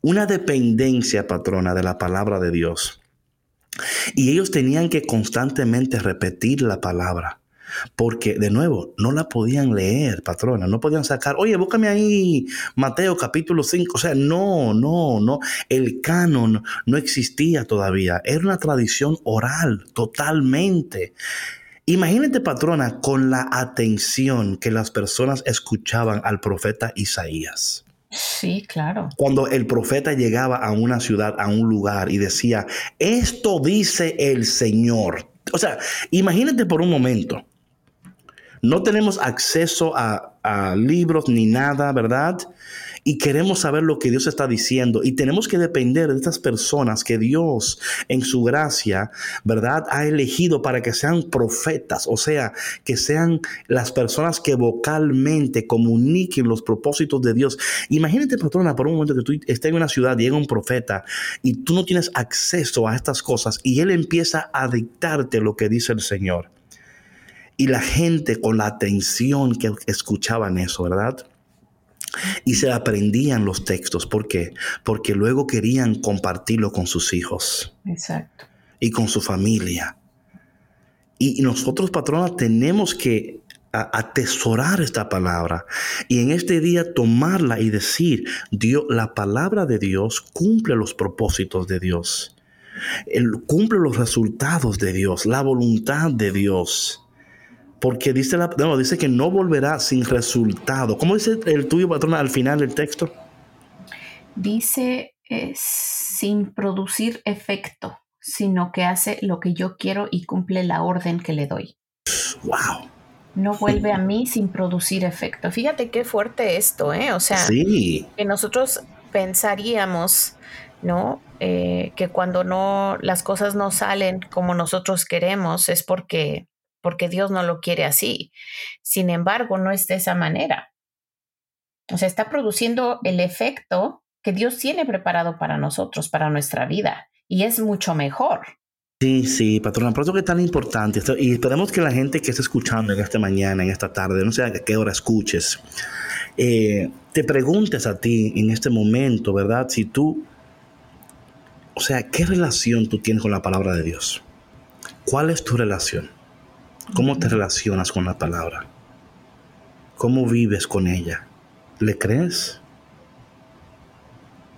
una dependencia, patrona, de la palabra de Dios. Y ellos tenían que constantemente repetir la palabra. Porque, de nuevo, no la podían leer, patrona. No podían sacar, oye, búscame ahí Mateo capítulo 5. O sea, no, no, no. El canon no existía todavía. Era una tradición oral, totalmente. Imagínate, patrona, con la atención que las personas escuchaban al profeta Isaías. Sí, claro. Cuando el profeta llegaba a una ciudad, a un lugar y decía, esto dice el Señor. O sea, imagínate por un momento. No tenemos acceso a, a libros ni nada, ¿verdad? Y queremos saber lo que Dios está diciendo y tenemos que depender de estas personas que Dios en su gracia, ¿verdad? Ha elegido para que sean profetas, o sea, que sean las personas que vocalmente comuniquen los propósitos de Dios. Imagínate, patrona, por un momento que tú estés en una ciudad, llega un profeta y tú no tienes acceso a estas cosas y él empieza a dictarte lo que dice el Señor. Y la gente con la atención que escuchaban eso, ¿verdad? Y se aprendían los textos. ¿Por qué? Porque luego querían compartirlo con sus hijos. Exacto. Y con su familia. Y nosotros, patronas, tenemos que atesorar esta palabra y en este día tomarla y decir, Dios, la palabra de Dios cumple los propósitos de Dios. cumple los resultados de Dios, la voluntad de Dios. Porque dice, la, no, dice que no volverá sin resultado. ¿Cómo dice el tuyo, patrona, al final del texto? Dice eh, sin producir efecto, sino que hace lo que yo quiero y cumple la orden que le doy. Wow. No vuelve a mí sin producir efecto. Fíjate qué fuerte esto, ¿eh? O sea, que nosotros pensaríamos, ¿no? Eh, que cuando no las cosas no salen como nosotros queremos es porque porque Dios no lo quiere así. Sin embargo, no es de esa manera. O sea, está produciendo el efecto que Dios tiene preparado para nosotros, para nuestra vida, y es mucho mejor. Sí, sí, patrona, por eso es tan importante. Y esperemos que la gente que está escuchando en esta mañana, en esta tarde, no sé a qué hora escuches, eh, te preguntes a ti en este momento, ¿verdad? Si tú, o sea, ¿qué relación tú tienes con la palabra de Dios? ¿Cuál es tu relación? ¿Cómo te relacionas con la palabra? ¿Cómo vives con ella? ¿Le crees?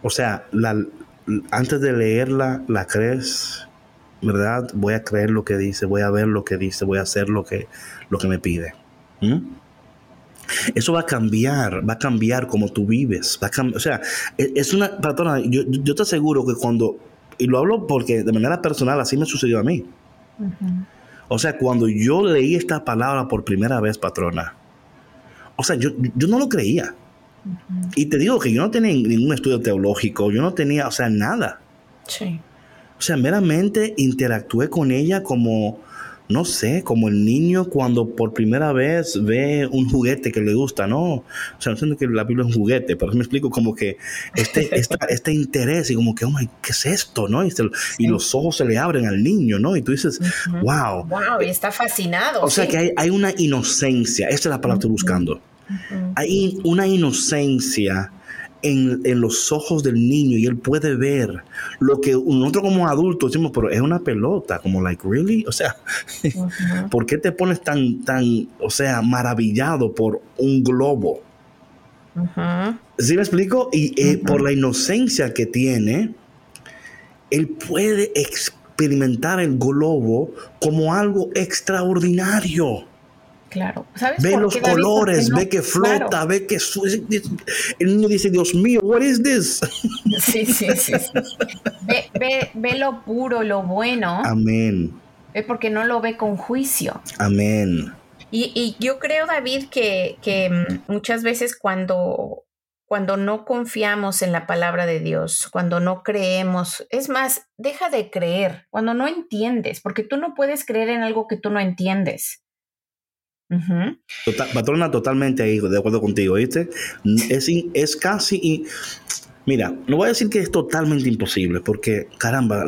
O sea, antes de leerla, ¿la crees? ¿verdad? Voy a creer lo que dice, voy a ver lo que dice, voy a hacer lo que, lo que me pide. Eso va a cambiar, va a cambiar como tú vives. Va o sea, e, es una, patrona, yo, yo, te aseguro que cuando, y lo hablo porque de manera personal así me sucedió a mí. O sea, cuando yo leí esta palabra por primera vez, patrona, o sea, yo, yo no lo creía. Y te digo que yo no tenía ningún estudio teológico, yo no tenía, o sea, nada. Sí. O sea, meramente interactué con ella como, no sé, como el niño cuando por primera vez ve un juguete que le gusta, ¿no? O sea, no sé que la Biblia es un juguete, pero me explico como que este, este interés y como que, oh my, ¿qué es esto? ¿no? Y, los ojos se le abren al niño, ¿no? Y tú dices, wow. Wow, y está fascinado. O sea que hay, una inocencia, esa es la palabra que estoy buscando. Hay una inocencia en, los ojos del niño y él puede ver lo que nosotros como adultos decimos, pero es una pelota, como like, really? O sea, ¿por qué te pones tan, tan, o sea, maravillado por un globo? ¿Sí me explico? Y eh, por la inocencia que tiene, él puede experimentar el globo como algo extraordinario. Claro. ve los colores, ve que flota, ve que el niño dice, Dios mío, what is this? Sí, sí, sí. Ve, ve, lo puro, lo bueno. Amén. Ve porque no lo ve con juicio. Amén. Y, y yo creo, David, que, que, mm, muchas veces cuando, cuando no confiamos en la palabra de Dios, cuando no creemos, es más, deja de creer, cuando no entiendes, porque tú no puedes creer en algo que tú no entiendes. Tota-, patrona, totalmente ahí, de acuerdo contigo, ¿viste? Es, es casi. mira, no voy a decir que es totalmente imposible, porque caramba,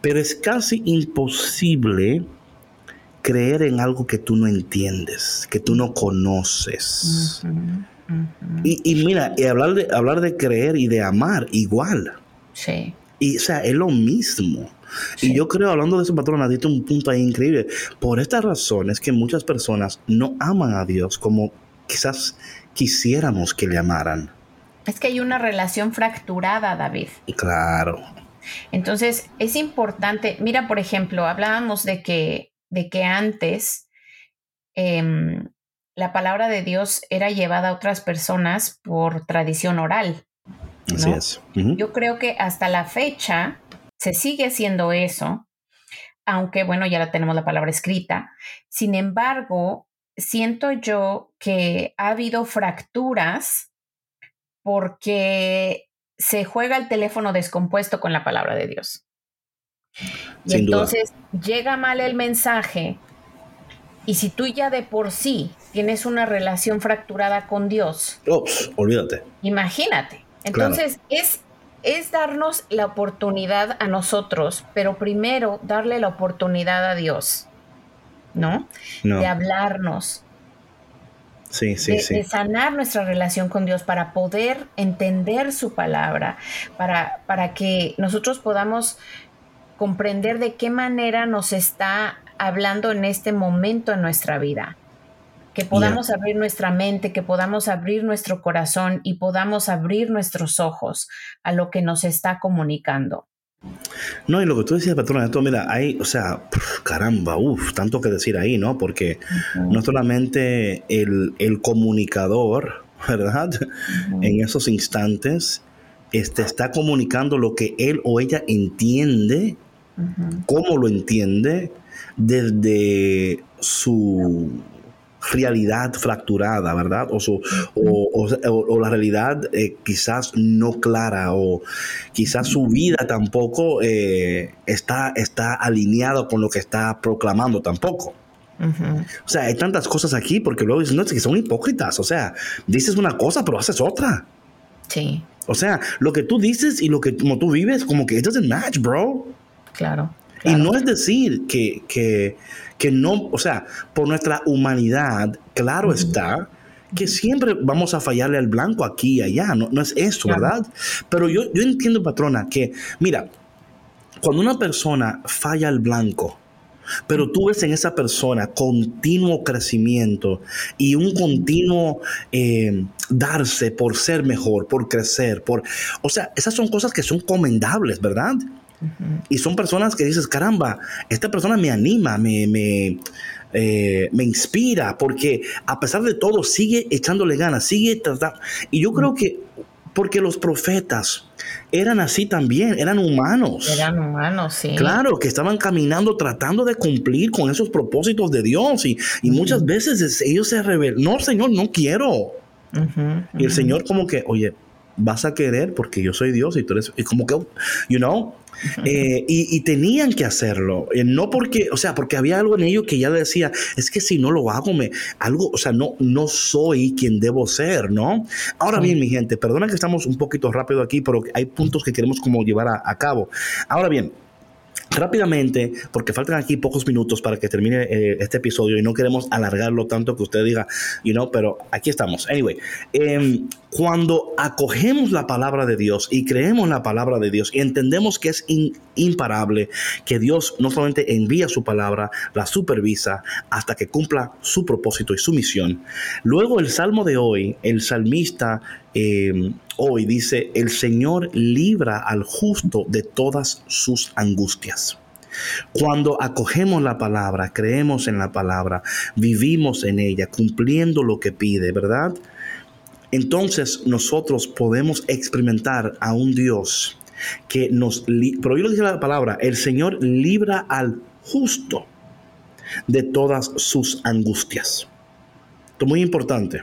pero es casi imposible creer en algo que tú no entiendes, que tú no conoces. Y, y, mira, y hablar de, hablar de creer y de amar igual. Sí. Y o sea, es lo mismo. Y yo creo, hablando de ese patrón, has dicho un punto ahí increíble. Por estas razones que muchas personas no aman a Dios como quizás quisiéramos que le amaran. Es que hay una relación fracturada, David. Claro. Entonces, es importante, mira, por ejemplo, hablábamos de que, de que antes em, la palabra de Dios era llevada a otras personas por tradición oral. Así es. Yo creo que hasta la fecha se sigue haciendo eso, aunque bueno, ya tenemos la palabra escrita. Sin embargo, siento yo que ha habido fracturas porque se juega el teléfono descompuesto con la palabra de Dios. Y entonces llega mal el mensaje y si tú ya de por sí tienes una relación fracturada con Dios, olvídate. Imagínate. Entonces es es darnos la oportunidad a nosotros, pero primero darle la oportunidad a Dios, ¿no? De hablarnos. Sí, sí, sí. de sanar nuestra relación con Dios para poder entender su palabra, para, para que nosotros podamos comprender de qué manera nos está hablando en este momento en nuestra vida que podamos abrir nuestra mente, que podamos abrir nuestro corazón y podamos abrir nuestros ojos a lo que nos está comunicando. No, y lo que tú decías, patrona, esto, mira, hay, o sea, caramba, uff, tanto que decir ahí, ¿no? Porque no solamente el, comunicador, ¿verdad? En esos instantes este, está comunicando lo que él o ella entiende, cómo lo entiende, desde su realidad fracturada, ¿verdad? O, su, o, la realidad eh, quizás no clara o quizás su vida tampoco eh, está, está alineado con lo que está proclamando tampoco. O sea, hay tantas cosas aquí porque luego dicen, no, es que son hipócritas. O sea, dices una cosa pero haces otra. Sí. O sea, lo que tú dices y lo que como tú vives, como que it doesn't match, bro. Claro. Y no es decir que, que, que, no, o sea, por nuestra humanidad, claro está, que siempre vamos a fallarle al blanco aquí y allá, no, no es eso, ¿verdad? Pero yo, yo entiendo, patrona, que, mira, cuando una persona falla al blanco, pero tú ves en esa persona continuo crecimiento y un continuo eh, darse por ser mejor, por crecer, por... O sea, esas son cosas que son comendables, ¿verdad? Y son personas que dices, caramba, esta persona me anima, me, me, eh, me inspira, porque a pesar de todo sigue echándole ganas, sigue tratando. Y yo creo que porque los profetas eran así también, eran humanos. Eran humanos, sí. Claro, que estaban caminando tratando de cumplir con esos propósitos de Dios y, muchas veces ellos se rebelan, no, Señor, no quiero. Y el Señor como que, oye, vas a querer porque yo soy Dios y tú eres, y como que, you know, eh, y, tenían que hacerlo, eh, no porque, o sea, porque había algo en ellos que ya decía, es que si no lo hago, me, algo, o sea, no, no soy quien debo ser, ¿no? Ahora bien, mi gente, perdona que estamos un poquito rápido aquí, pero hay puntos que queremos como llevar a cabo. Ahora bien, Rápidamente, porque faltan aquí pocos minutos para que termine eh, este episodio y no queremos alargarlo tanto que usted diga, you know, pero aquí estamos. Anyway, em, cuando acogemos la palabra de Dios y creemos la palabra de Dios y entendemos que es imparable, que Dios no solamente envía su palabra, la supervisa hasta que cumpla su propósito y su misión. Luego el salmo de hoy, el salmista em, hoy dice, el Señor libra al justo de todas sus angustias. Cuando acogemos la palabra, creemos en la palabra, vivimos en ella, cumpliendo lo que pide, ¿verdad? Entonces nosotros podemos experimentar a un Dios que nos... Pero yo lo dice la palabra, el Señor libra al justo de todas sus angustias. Esto es muy importante.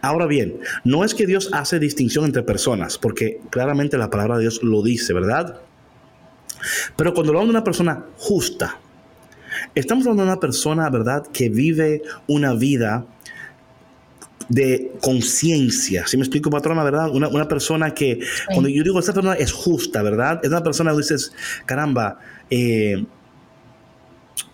Ahora bien, no es que Dios hace distinción entre personas, porque claramente la palabra de Dios lo dice, ¿verdad? Pero cuando hablamos de una persona justa, estamos hablando de una persona, ¿verdad?, que vive una vida de conciencia. Si me explico, patrona, verdad? Una, persona que, cuando yo digo esta persona es justa, ¿verdad? Es una persona que dices, caramba, eh,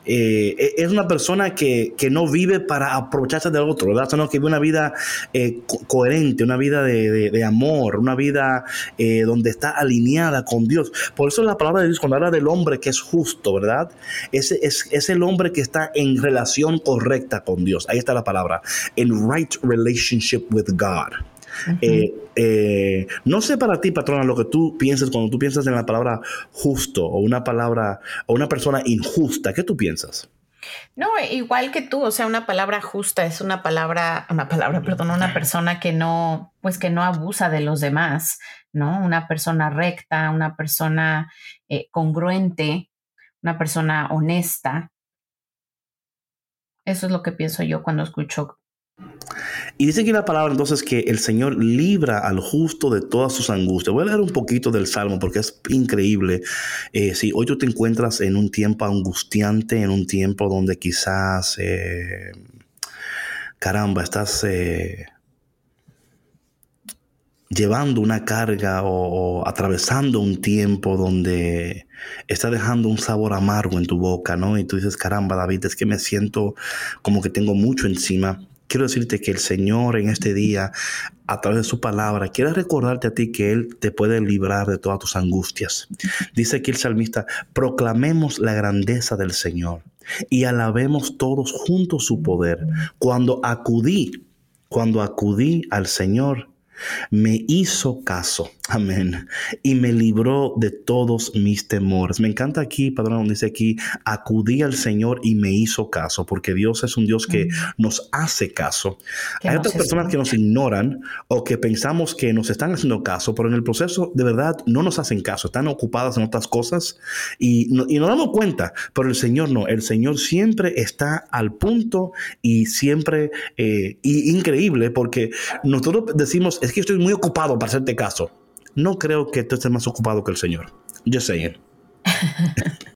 eh, e-, es una persona que, no vive para aprovecharse del otro, ¿verdad? Sino que vive una vida eh, coherente, una vida de, amor, una vida eh, donde está alineada con Dios. Por eso la palabra de Dios, cuando habla del hombre que es justo, ¿verdad? Ese es, es el hombre que está en relación correcta con Dios. Ahí está la palabra. En right relationship with God. Eh, eh, no sé para ti, patrona, lo que tú piensas cuando tú piensas en la palabra justo o una palabra o una persona injusta. ¿Qué tú piensas? No, igual que tú, o sea, una palabra justa es una palabra, una palabra, perdón, una persona que no, pues que no abusa de los demás, ¿no? Una persona recta, una persona eh, congruente, una persona honesta. Eso es lo que pienso yo cuando escucho y dice aquí la palabra entonces que el Señor libra al justo de todas sus angustias. Voy a leer un poquito del Salmo porque es increíble. Eh, si hoy tú te encuentras en un tiempo angustiante, en un tiempo donde quizás, eh, caramba, estás eh, llevando una carga o, atravesando un tiempo donde está dejando un sabor amargo en tu boca, ¿no? Y tú dices, caramba, David, es que me siento como que tengo mucho encima quiero decirte que el Señor en este día, a través de su palabra, quiere recordarte a ti que Él te puede librar de todas tus angustias. Dice aquí el salmista, proclamemos la grandeza del Señor y alabemos todos juntos su poder. Cuando acudí, cuando acudí al Señor, me hizo caso, amén, y me libró de todos mis temores. Me encanta aquí, Padre, donde dice aquí, acudí al Señor y me hizo caso, porque Dios es un Dios que nos hace caso. Hay otras personas que nos ignoran o que pensamos que nos están haciendo caso, pero en el proceso de verdad no nos hacen caso, están ocupadas en otras cosas y, no, nos damos cuenta, pero el Señor no, el Señor siempre está al punto y siempre eh, increíble porque nosotros decimos, es que estoy muy ocupado para hacerte caso. No creo que tú estés más ocupado que el Señor. Yo sé.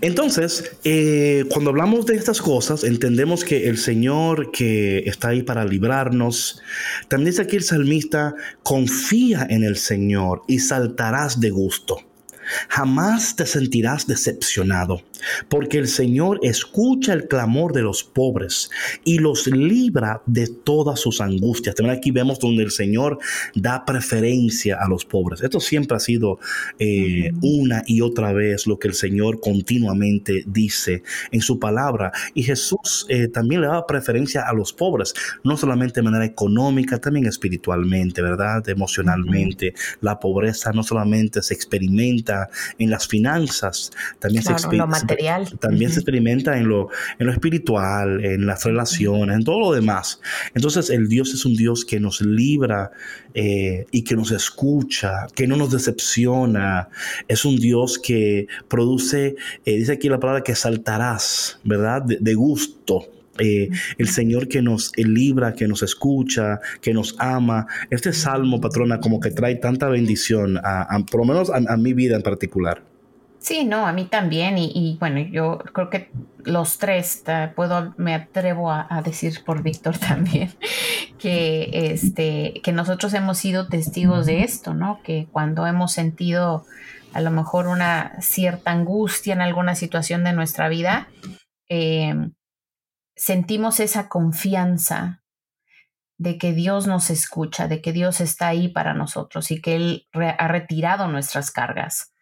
Entonces, eh, cuando hablamos de estas cosas, entendemos que el Señor que está ahí para librarnos, también dice aquí el salmista, confía en el Señor y saltarás de gusto. Jamás te sentirás decepcionado, porque el Señor escucha el clamor de los pobres y los libra de todas sus angustias. También aquí vemos donde el Señor da preferencia a los pobres. Esto siempre ha sido eh, una y otra vez lo que el Señor continuamente dice en su palabra. Y Jesús eh, también le da preferencia a los pobres, no solamente de manera económica, también espiritualmente, ¿verdad? Emocionalmente. La pobreza no solamente se experimenta en las finanzas, también, se, material. también se experimenta en lo, en lo espiritual, en las relaciones, en todo lo demás. Entonces el Dios es un Dios que nos libra eh, y que nos escucha, que no nos decepciona. Es un Dios que produce, eh, dice aquí la palabra que saltarás, ¿verdad? de gusto. Eh, el Señor que nos libra, que nos escucha, que nos ama. Este salmo, patrona, como que trae tanta bendición, a, por lo menos a, mi vida en particular. Sí, no, a mí también. Y, bueno, yo creo que los tres, puedo, me atrevo a, decir por Víctor también, que, este, que nosotros hemos sido testigos de esto, ¿no? Que cuando hemos sentido a lo mejor una cierta angustia en alguna situación de nuestra vida, eh, sentimos esa confianza de que Dios nos escucha, de que Dios está ahí para nosotros y que Él ha retirado nuestras cargas.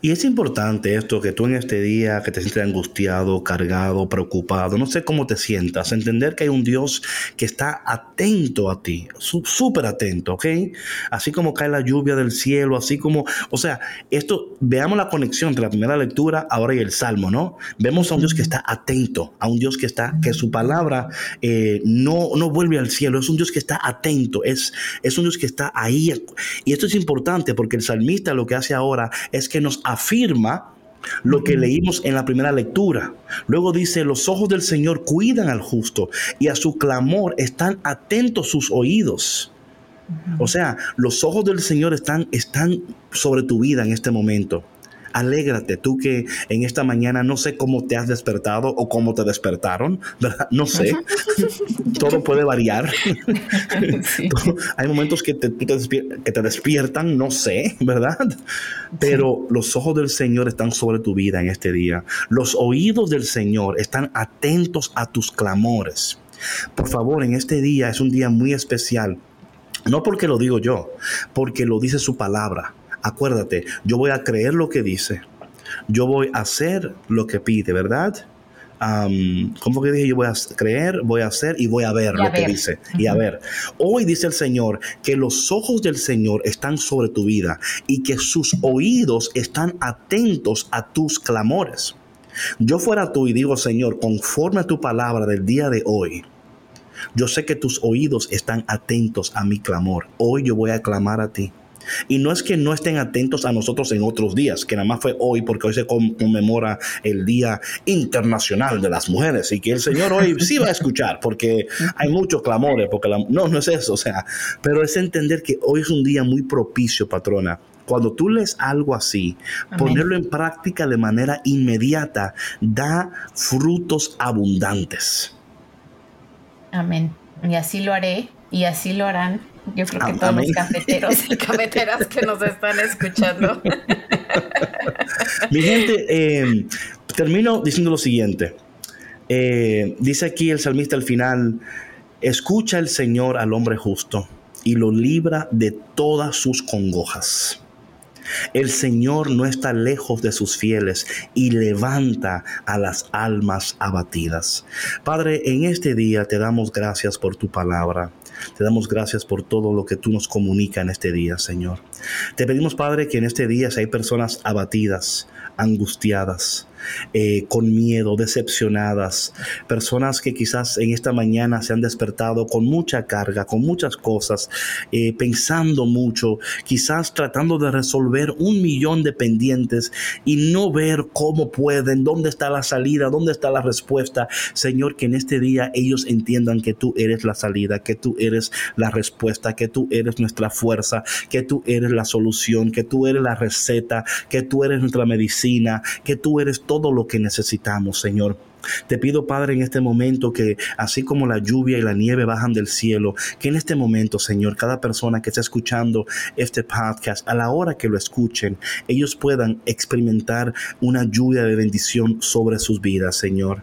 Y es importante esto, que tú en este día que te sientes angustiado, cargado, preocupado, no sé cómo te sientas, entender que hay un Dios que está atento a ti, súper atento, ¿ok? Así como cae la lluvia del cielo, así como, o sea, esto, veamos la conexión entre la primera lectura ahora y el Salmo, ¿no? Vemos a un Dios que está atento, a un Dios que está, que su palabra eh, no, no vuelve al cielo, es un Dios que está atento, es, es un Dios que está ahí. Y esto es importante porque el salmista lo que hace ahora es que nos afirma lo que leímos en la primera lectura. Luego dice, los ojos del Señor cuidan al justo y a su clamor están atentos sus oídos. O sea, los ojos del Señor están, están sobre tu vida en este momento. Alégrate, tú que en esta mañana no sé cómo te has despertado o cómo te despertaron, ¿verdad? No sé. Todo puede variar. Hay momentos que te, que te despiertan, no sé, ¿verdad? Pero los ojos del Señor están sobre tu vida en este día. Los oídos del Señor están atentos a tus clamores. Por favor, en este día es un día muy especial. No porque lo digo yo, porque lo dice su palabra. Acuérdate, yo voy a creer lo que dice. Yo voy a hacer lo que pide, ¿verdad? Um, ¿Cómo que dije? Yo voy a creer, voy a hacer y voy a ver lo que dice. Y a ver. Hoy dice el Señor que los ojos del Señor están sobre tu vida y que sus oídos están atentos a tus clamores. Yo fuera tú y digo, Señor, conforme a tu palabra del día de hoy, yo sé que tus oídos están atentos a mi clamor. Hoy yo voy a clamar a ti. Y no es que no estén atentos a nosotros en otros días, que nada más fue hoy, porque hoy se conmemora el Día Internacional de las Mujeres y que el Señor hoy sí va a escuchar, porque hay muchos clamores, porque no, no es eso, o sea, pero es entender que hoy es un día muy propicio, patrona, cuando tú lees algo así, ponerlo en práctica de manera inmediata da frutos abundantes. Amén. Y así lo haré y así lo harán yo creo que todos los cafeteros y cafeteras que nos están escuchando. Mi gente, eh, termino diciendo lo siguiente. Eh, dice aquí el salmista al final, escucha el Señor al hombre justo y lo libra de todas sus congojas. El Señor no está lejos de sus fieles y levanta a las almas abatidas. Padre, en este día te damos gracias por tu palabra. Te damos gracias por todo lo que tú nos comunicas en este día, Señor. Te pedimos, Padre, que en este día si hay personas abatidas, angustiadas, eh, con miedo, decepcionadas, personas que quizás en esta mañana se han despertado con mucha carga, con muchas cosas, eh, pensando mucho, quizás tratando de resolver un millón de pendientes y no ver cómo pueden, dónde está la salida, dónde está la respuesta. Señor, que en este día ellos entiendan que tú eres la salida, que tú eres la respuesta, que tú eres nuestra fuerza, que tú eres la solución, que tú eres la receta, que tú eres nuestra medicina, que tú eres todo lo que necesitamos, Señor. Te pido, Padre, en este momento que así como la lluvia y la nieve bajan del cielo, que en este momento, Señor, cada persona que está escuchando este podcast, a la hora que lo escuchen, ellos puedan experimentar una lluvia de bendición sobre sus vidas, Señor.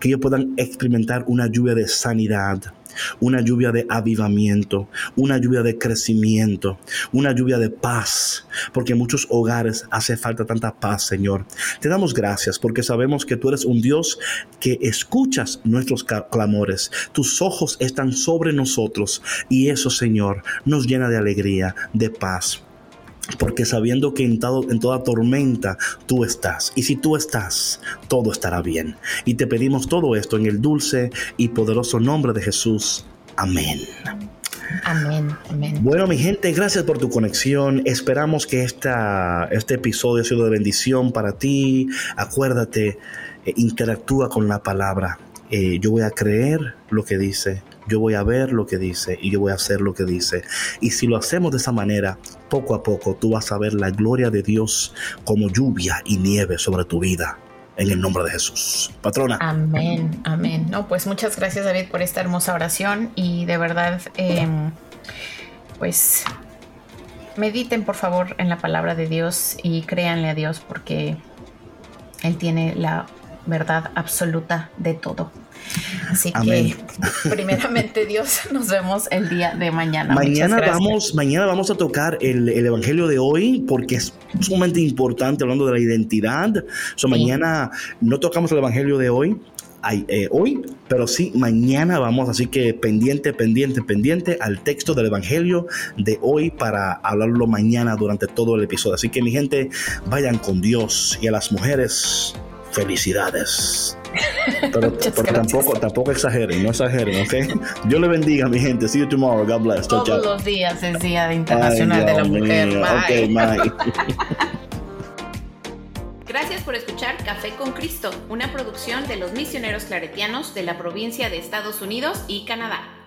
Que ellos puedan experimentar una lluvia de sanidad, una lluvia de avivamiento, una lluvia de crecimiento, una lluvia de paz, porque en muchos hogares hace falta tanta paz, Señor. Te damos gracias porque sabemos que tú eres un Dios que escuchas nuestros clamores. Tus ojos están sobre nosotros y eso, Señor, nos llena de alegría, de paz porque sabiendo que en, en, toda tormenta tú estás. Y si tú estás, todo estará bien. Y te pedimos todo esto en el dulce y poderoso nombre de Jesús. Amén. Amén, amén. Bueno, mi gente, gracias por tu conexión. Esperamos que esta, este episodio haya sido de bendición para ti. Acuérdate, eh, interactúa con la palabra. Eh, yo voy a creer lo que dice yo voy a ver lo que dice y yo voy a hacer lo que dice. Y si lo hacemos de esa manera, poco a poco tú vas a ver la gloria de Dios como lluvia y nieve sobre tu vida. En el nombre de Jesús. Patrona. Amén, amén. No, pues muchas gracias David por esta hermosa oración y de verdad, em, pues mediten por favor en la palabra de Dios y créanle a Dios porque Él tiene la verdad absoluta de todo. Así que, primeramente, Dios, nos vemos el día de mañana. Mañana vamos, mañana vamos a tocar el, evangelio de hoy porque es sumamente importante hablando de la identidad. So, Mañana no tocamos el evangelio de hoy. Eh, hoy, pero sí mañana vamos, así que pendiente, pendiente, pendiente al texto del Evangelio de hoy para hablarlo mañana durante todo el episodio. Así que mi gente, vayan con Dios y a las mujeres, felicidades. Pero, tampoco, tampoco exageren, no exageren, ¿ok? Dios le bendiga, mi gente. See you tomorrow. God bless. Todos los días es Día Internacional de la Mujer. Bye. Gracias por escuchar Café con Cristo, una producción de los misioneros claretianos de la provincia de Estados Unidos y Canadá.